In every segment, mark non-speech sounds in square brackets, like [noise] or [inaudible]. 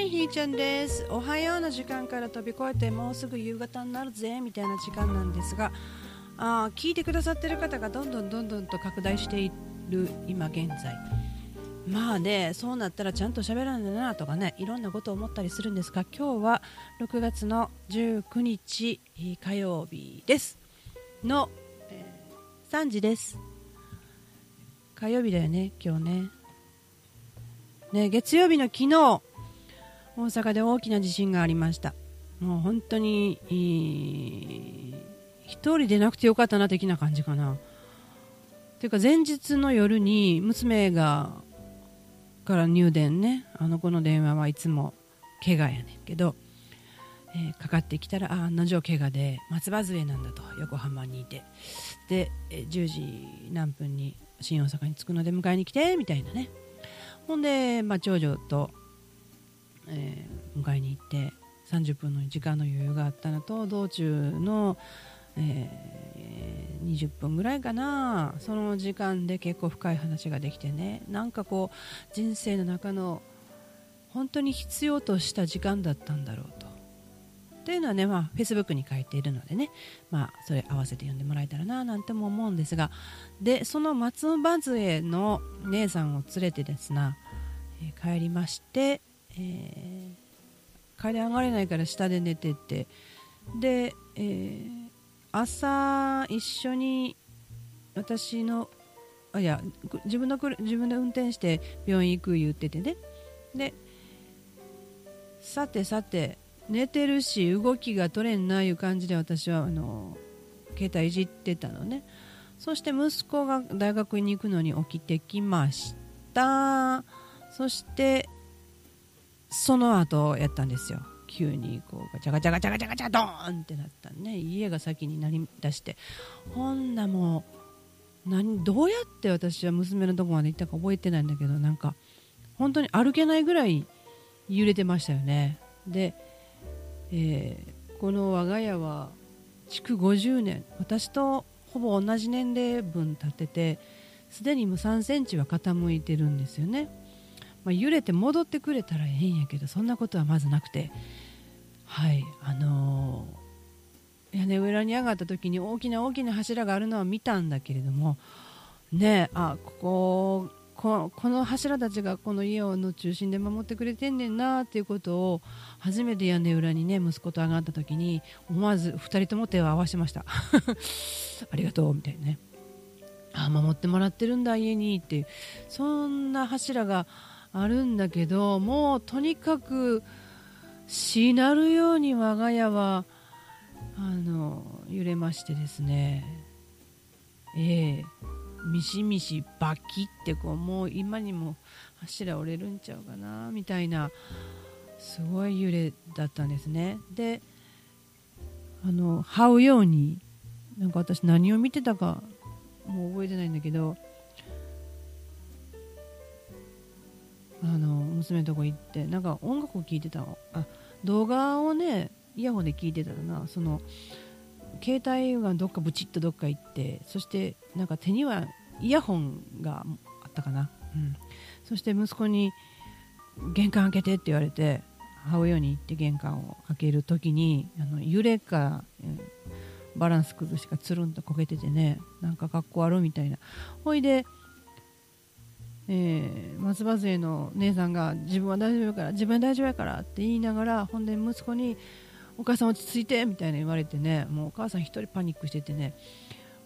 いひーちゃんです。おはようの時間から飛び越えてもうすぐ夕方になるぜみたいな時間なんですがあ聞いてくださってる方がどんどんどんどんと拡大している今現在。まあねそうなったらちゃんと喋らないなとかねいろんなことを思ったりするんですが今日は6月の19日火曜日です。の、えー、3時です。火曜日だよね今日ね。ね月曜日の昨日大阪で大きな地震がありました。もう本当に一人でなくてよかったな的な感じかな。というか前日の夜に娘がから入電ね。あの子の電話はいつも怪我やねんけど、えー、かかってきたらあ案の定怪我で松葉杖なんだと横浜にいて。で、10時何分に新大阪に着くので迎えに来てみたいなね。ほんで、まあ、長女とえー、迎えに行って30分の時間の余裕があったのと道中の、えー、20分ぐらいかな。その時間で結構深い話ができてね。なんかこう人生の中の本当に必要とした時間だったんだろうと。というのはね、まあ、フェイスブックに書いているのでね、まあ、それ合わせて読んでもらえたらななんても思うんですが。でその松尾葉杖の姉さんを連れてですな、え、帰りましてえー、階段上がれないから下で寝てて。で、えー、朝一緒に私のあいや自分の自分で運転して病院行く言っててね。でさてさて寝てるし動きが取れんないう感じで私はあの携帯いじってたのね。そして息子が大学に行くのに起きてきました。そしてその後やったんですよ。急にこうガチャガチャガチャガチャガチャドーンってなったね。家が先になりだして。ほんなもう何どうやって私は娘のとこまで行ったか覚えてないんだけどなんか本当に歩けないぐらい揺れてましたよね。で、えー、この我が家は築50年。私とほぼ同じ年齢分経っててすでにもう3センチは傾いてるんですよね。まあ、揺れて戻ってくれたらええんやけどそんなことはまずなくて。はいあのー、屋根裏に上がった時に大きな大きな柱があるのは見たんだけれどもねあここここの柱たちがこの家の中心で守ってくれてんねんなっていうことを初めて屋根裏にね息子と上がった時に思わず2人とも手を合わせました。[laughs] ありがとうみたいなね。あ守ってもらってるんだ家にってそんな柱があるんだけどもうとにかくしなるように我が家はあの揺れましてですね。ええ。ミシミシバキってこうもう今にも柱折れるんちゃうかなみたいなすごい揺れだったんですね。であの這うようになんか私何を見てたかもう覚えてないんだけどあの娘のとこ行ってなんか音楽を聴いてたあ動画をねイヤホンで聞いてたらな。その携帯がどっかブチッとどっか行ってそしてなんか手にはイヤホンがあったかな、うん、そして息子に玄関開けてって言われて母親に行って玄関を開ける時にあの揺れか、うんバランス崩しかつるんとこけててねなんか格好悪いみたいな。ほいでえー、松葉杖の姉さんが自分は大丈夫やから自分は大丈夫やからって言いながらほんで息子にお母さん落ち着いてみたいな言われてねもうお母さん1人パニックしててね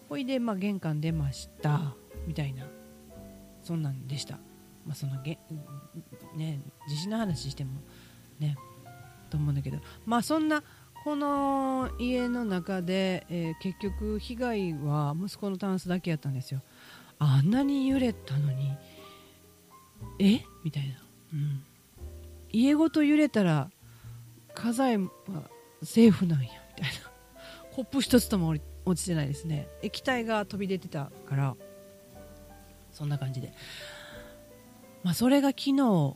ほいで、まあ、玄関出ましたみたいなそんなんでした、まあ、そのげね地震の話してもねと思うんだけど。まあそんなこの家の中で、えー、結局被害は息子のタンスだけやったんですよ。あんなに揺れたのにえ？みたいな、うん、家ごと揺れたら家財はセーフなんやみたいな。コップ一つとも落ちてないですね。液体が飛び出てたから。そんな感じで。まあそれが昨日。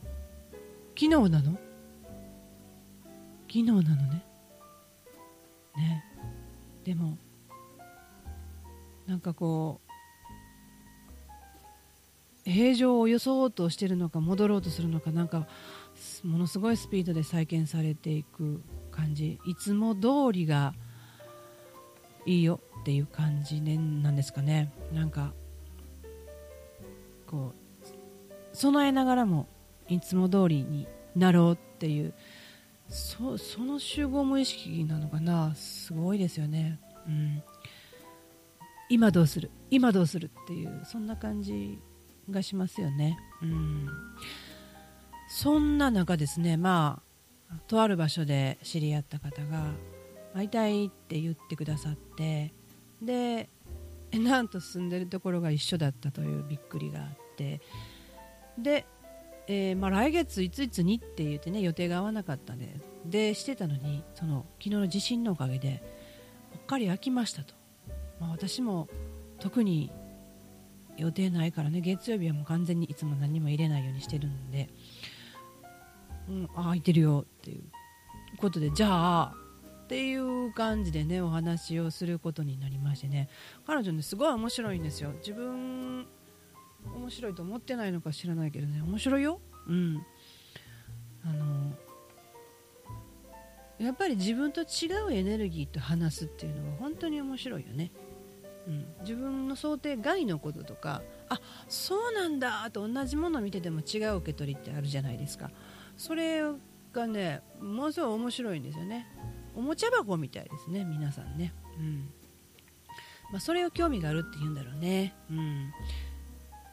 昨日なの？昨日なのね。ね。でもなんかこう平常を装おうとしてるのか戻ろうとするのかなんかものすごいスピードで再建されていく感じ。いつも通りがいいよっていう感じ、ね、なんですかね。なんかこう備えながらもいつも通りになろうっていうそその集合無意識なのかな。すごいですよね、うん、今どうする？今どうする？っていうそんな感じがしますよね、うん、そんな中ですねまあとある場所で知り合った方が会いたいって言ってくださってでなんと住んでるところが一緒だったというびっくりがあって。でえー、まあ、来月いついつにって言ってね予定が合わなかったんででしてたのにその昨日の地震のおかげでぽっかり空きましたと、まあ、私も特に予定ないからね。月曜日はもう完全にいつも何も入れないようにしてるんで、うん、あ空いてるよっていうことで。じゃあっていう感じでねお話をすることになりましてね。彼女ねすごい面白いんですよ。自分面白いと思ってないのか知らないけどね。面白いよ。うん。あのやっぱり自分と違うエネルギーと話すっていうのは本当に面白いよね、うん、自分の想定外のこととかあそうなんだと同じものを見てても違う受け取りってあるじゃないですか。それがねものすごい面白いんですよね。おもちゃ箱みたいですね皆さんね。うん。まあ、それを興味があるって言うんだろうね、うん、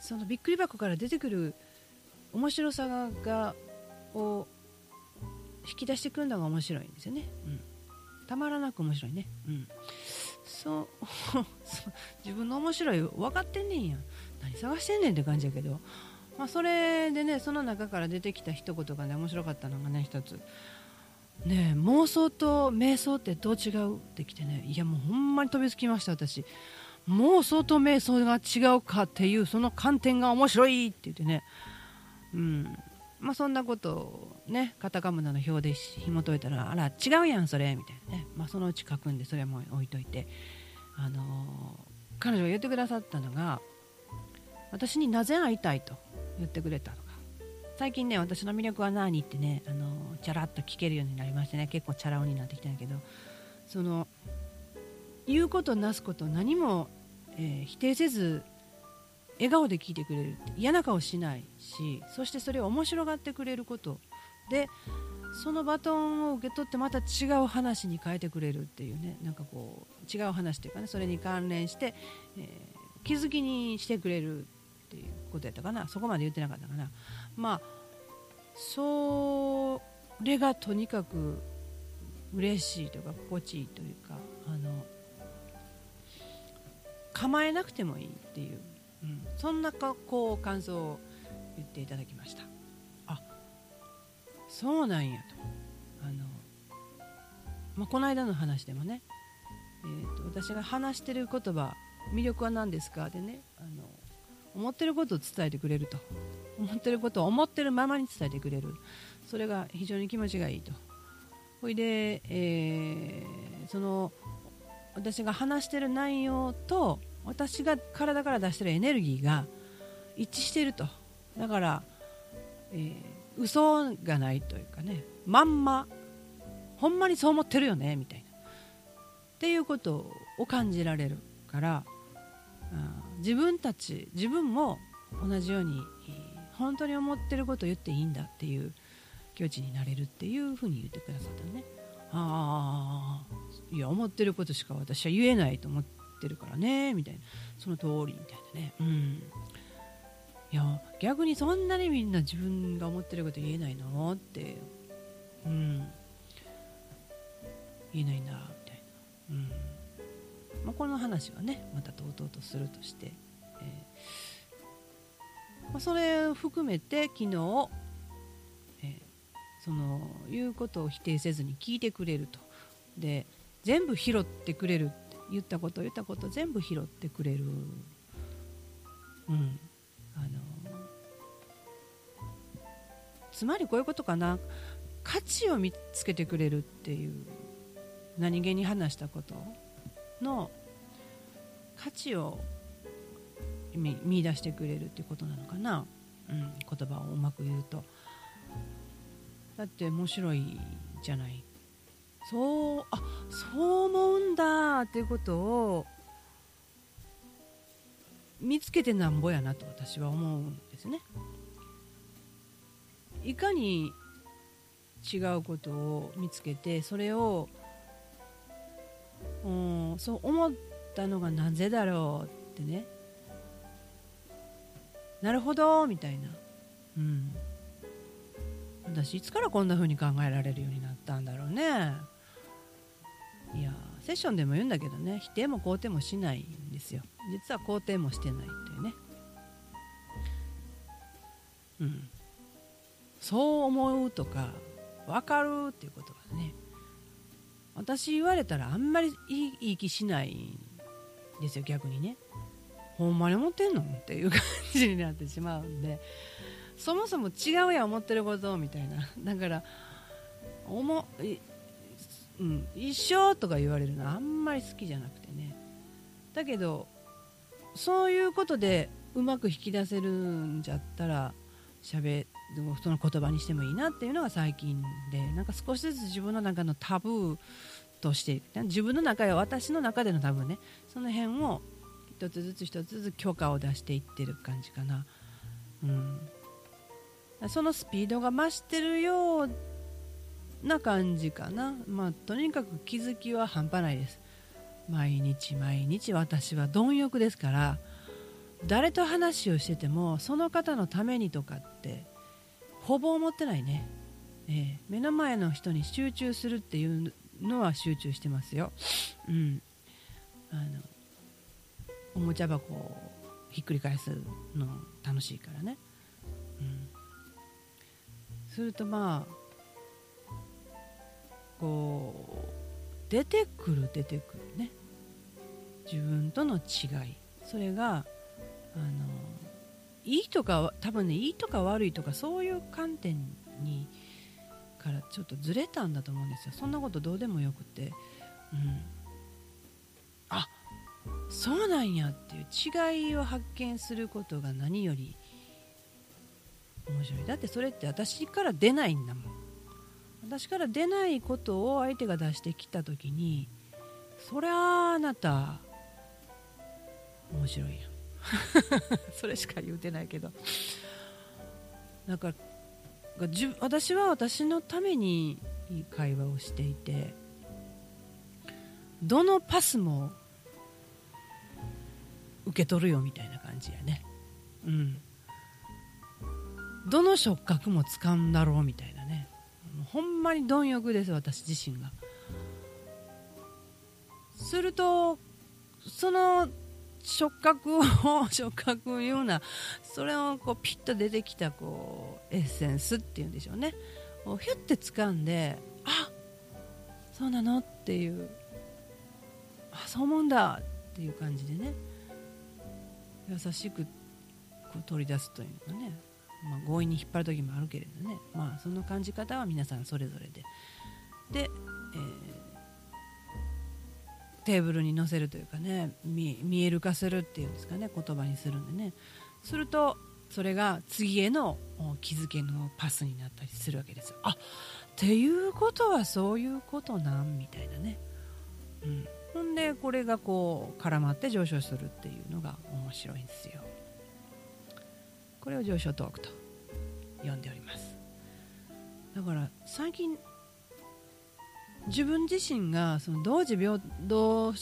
そのびっくり箱から出てくる面白さがを引き出してくるのが面白いんですよね、うん、たまらなく面白いね、うん、[laughs] そう。自分の面白い分かってんねんや。何探してんねんって感じやけど、まあ、それでねその中から出てきた一言がね面白かったのがね一つ。ね妄想と瞑想ってどう違うってきてね。いやもうほんまに飛びつきました私。妄想と瞑想が違うかっていうその観点が面白いって言ってね、うん。まあ、そんなことをねカタカムナの表で紐解いたらあら違うやんそれみたいなね、まあ、そのうち書くんでそれも置いといて、あのー、彼女が言ってくださったのが私になぜ会いたいと言ってくれたのが最近ね私の魅力は何ってね、あのー、チャラッと聞けるようになりましてね。結構チャラ男になってきたんやけどその言うことなすこと何もえー、否定せず笑顔で聞いてくれる嫌な顔しないしそしてそれを面白がってくれることでそのバトンを受け取ってまた違う話に変えてくれるっていうねなんかこう違う話というかねそれに関連して、えー、気づきにしてくれるっていうことやったかな。そこまで言ってなかったかな。まあそれがとにかく嬉しいというか心地いいというかあの構えなくてもいいっていう、うん、そんなこう感想を言っていただきました。あ。そうなんやと。あの、まあ、この間の話でもね、えーと、私が話してる言葉魅力は何ですかでねあの思ってることを伝えてくれると。思ってることを思ってるままに伝えてくれる。それが非常に気持ちがいいと。ほいで、えー、その私が話してる内容と私が体から出してるエネルギーが一致していると。だから、えー、嘘がないというかね。まんまほんまにそう思ってるよねみたいな。っていうことを感じられるから自分たち自分も同じように本当に思ってることを言っていいんだっていう境地になれるっていうふうに言ってくださったね。ああいや思ってることしか私は言えないと思ってるからねみたいな。その通りみたいなね。うん。いや逆にそんなにみんな自分が思ってること言えないのってうん。言えないんだみたいな。うん。まあ、この話はねまたとうとうとするとして、えー。まあ、それを含めて昨日、その言うことを否定せずに聞いてくれると。で全部拾ってくれるっ言ったこと言ったこと全部拾ってくれる、うん、あのつまりこういうことかな。価値を見つけてくれるっていう何気に話したことの価値を見見出してくれるっていうことなのかな、うん、言葉をうまく言うと。だって面白いじゃないそうあそう思うんだっていうことを見つけてなんぼやなと私は思うんですね。いかに違うことを見つけてそれをうんそう思ったのがなぜだろうってね。なるほどみたいな。うん。私いつからこんな風に考えられるようになったんだろうね。いやセッションでも言うんだけどね否定も肯定もしないんですよ。実は肯定もしてないというね。うん。そう思うとか分かるっていうことがね私言われたらあんまりいい気しないんですよ逆にね。ほんまに思ってんのっていう感じになってしまうんで。そもそも違うや思ってることみたいな。だから思うん、一緒とか言われるのあんまり好きじゃなくてね。だけどそういうことでうまく引き出せるんじゃったら喋その言葉にしてもいいなっていうのが最近でなんか少しずつ自分の中のタブーとして自分の中や私の中でのタブーね。その辺を一つずつ一つずつ許可を出していってる感じかな、うん、そのスピードが増してるような感じかな、まあ、とにかく気づきは半端ないです。毎日毎日私は貪欲ですから誰と話をしててもその方のためにとかってほぼ思ってないね、えー、目の前の人に集中するっていうのは集中してますよ、うん、あのおもちゃ箱をひっくり返すの楽しいからね、うん、するとまあこう出てくる出てくるね。自分との違い。それがあのいいとか多分ねいいとか悪いとかそういう観点にからちょっとずれたんだと思うんですよ。そんなことどうでもよくて、うん、あそうなんやっていう違いを発見することが何より面白い。だってそれって私から出ないんだもん。私から出ないことを相手が出してきた時にそりゃあなた面白いやん。[laughs] それしか言うてないけど。だか私は私のために会話をしていてどのパスも受け取るよみたいな感じやね。うん。どの触覚も掴んだろうみたいなね。ほんまに貪欲です私自身が。するとその触覚を [laughs] 触覚いうようなそれをこうピッと出てきたこうエッセンスっていうんでしょうね。をヒュッて掴んであそうなのっていう。あそう思うんだっていう感じでね。優しくこう取り出すというかね。まあ、強引に引っ張る時もあるけれどね、まあ、その感じ方は皆さんそれぞれで。で、えー、テーブルに載せるというかね見える化するっていうんですかね。言葉にするんでね。するとそれが次への気づけのパスになったりするわけですよ。あっていうことはそういうことなんみたいなね、うん、ほんでこれがこう絡まって上昇するっていうのが面白いんですよ。これを上昇トークと呼んでおります。だから最近自分自身がその同時平等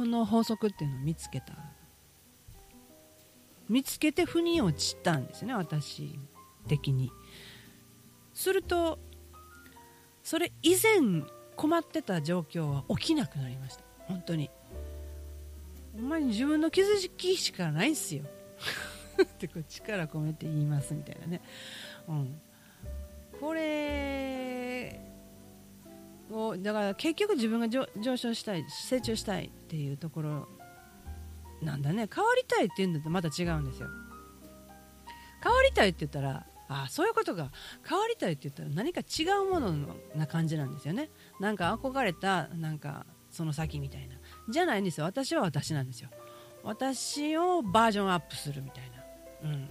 の法則っていうのを見つけた。見つけて腑に落ちたんですね私的に。するとそれ以前困ってた状況は起きなくなりました。本当に。お前に自分の気づきしかないんすよ。[laughs] ってこう力込めて言いますみたいなね、うん、これをだから結局自分が上昇したい成長したいっていうところなんだね。変わりたいって言うんだとまた違うんですよ。変わりたいって言ったらあそういうことが変わりたいって言ったら何か違うものな感じなんですよね。なんか憧れたなんかその先みたいな。じゃないんですよ。私は私なんですよ。私をバージョンアップするみたいな、うん。あの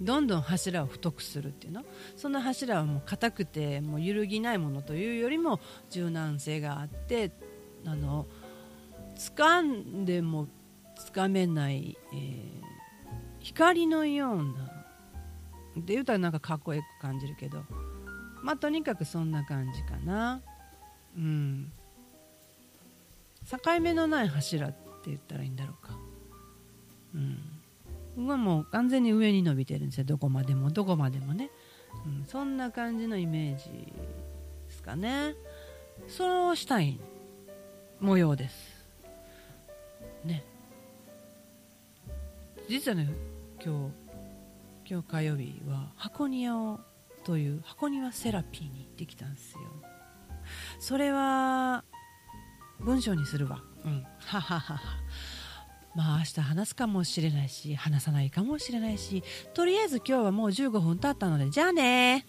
どんどん柱を太くするっていうの？その柱はもう硬くてもう揺るぎないものというよりも柔軟性があってあの掴んでもつかめない、えー、光のようなって言うたらなんかかっこよく感じるけどまあとにかくそんな感じかな。うん。境目のない柱って言ったらいいんだろうか。うん。はもう完全に上に伸びてるんですよ。どこまでもどこまでもね、うん、そんな感じのイメージですかね。そうしたい模様です。ね。実はね今日今日火曜日は箱庭をという箱庭セラピーに行ってきたんですよ。それは文章にするわ。うん。はははは。まあ明日話すかもしれないし話さないかもしれないしとりあえず今日はもう15分経ったのでじゃあね。